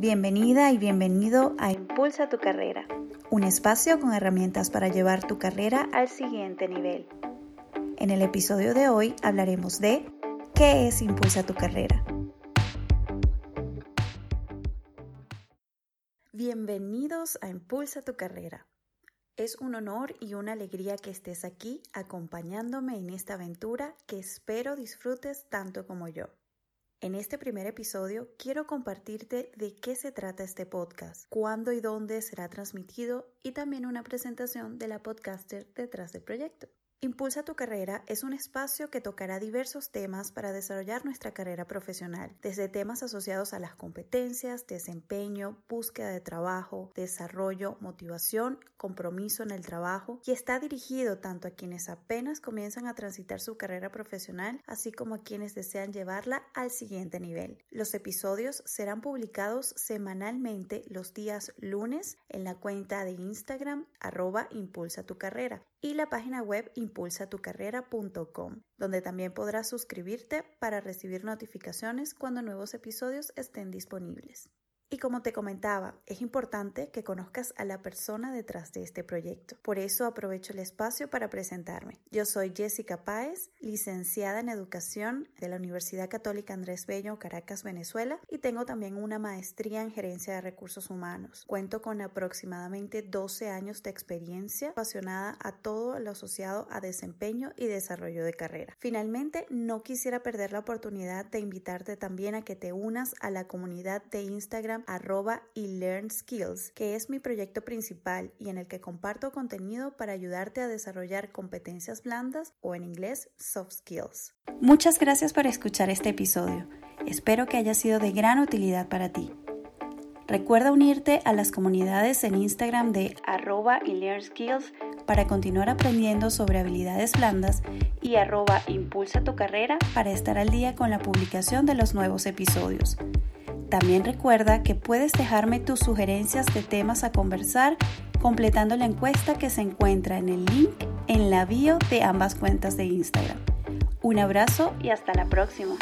Bienvenida y bienvenido a Impulsa tu carrera, un espacio con herramientas para llevar tu carrera al siguiente nivel. En el episodio de hoy hablaremos de ¿qué es Impulsa tu carrera? Bienvenidos a Impulsa tu carrera. Es un honor y una alegría que estés aquí acompañándome en esta aventura que espero disfrutes tanto como yo. En este primer episodio quiero compartirte de qué se trata este podcast, cuándo y dónde será transmitido y también una presentación de la podcaster detrás del proyecto. Impulsa tu carrera es un espacio que tocará diversos temas para desarrollar nuestra carrera profesional, desde temas asociados a las competencias, desempeño, búsqueda de trabajo, desarrollo, motivación, compromiso en el trabajo y está dirigido tanto a quienes apenas comienzan a transitar su carrera profesional, así como a quienes desean llevarla al siguiente nivel. Los episodios serán publicados semanalmente los días lunes en la cuenta de Instagram arroba impulsa tu carrera y la página web impulsatucarrera.com, donde también podrás suscribirte para recibir notificaciones cuando nuevos episodios estén disponibles. Y como te comentaba, es importante que conozcas a la persona detrás de este proyecto. Por eso aprovecho el espacio para presentarme. Yo soy Jessica Páez, licenciada en Educación de la Universidad Católica Andrés Bello, Caracas, Venezuela, y tengo también una maestría en Gerencia de Recursos Humanos. Cuento con aproximadamente 12 años de experiencia apasionada a todo lo asociado a desempeño y desarrollo de carrera. Finalmente, no quisiera perder la oportunidad de invitarte también a que te unas a la comunidad de Instagram arroba y Learn Skills, que es mi proyecto principal y en el que comparto contenido para ayudarte a desarrollar competencias blandas o en inglés soft skills. Muchas gracias por escuchar este episodio. Espero que haya sido de gran utilidad para ti. Recuerda unirte a las comunidades en Instagram de arroba y Learn Skills para continuar aprendiendo sobre habilidades blandas y arroba impulsa tu carrera para estar al día con la publicación de los nuevos episodios. También recuerda que puedes dejarme tus sugerencias de temas a conversar completando la encuesta que se encuentra en el link en la bio de ambas cuentas de Instagram. Un abrazo y hasta la próxima.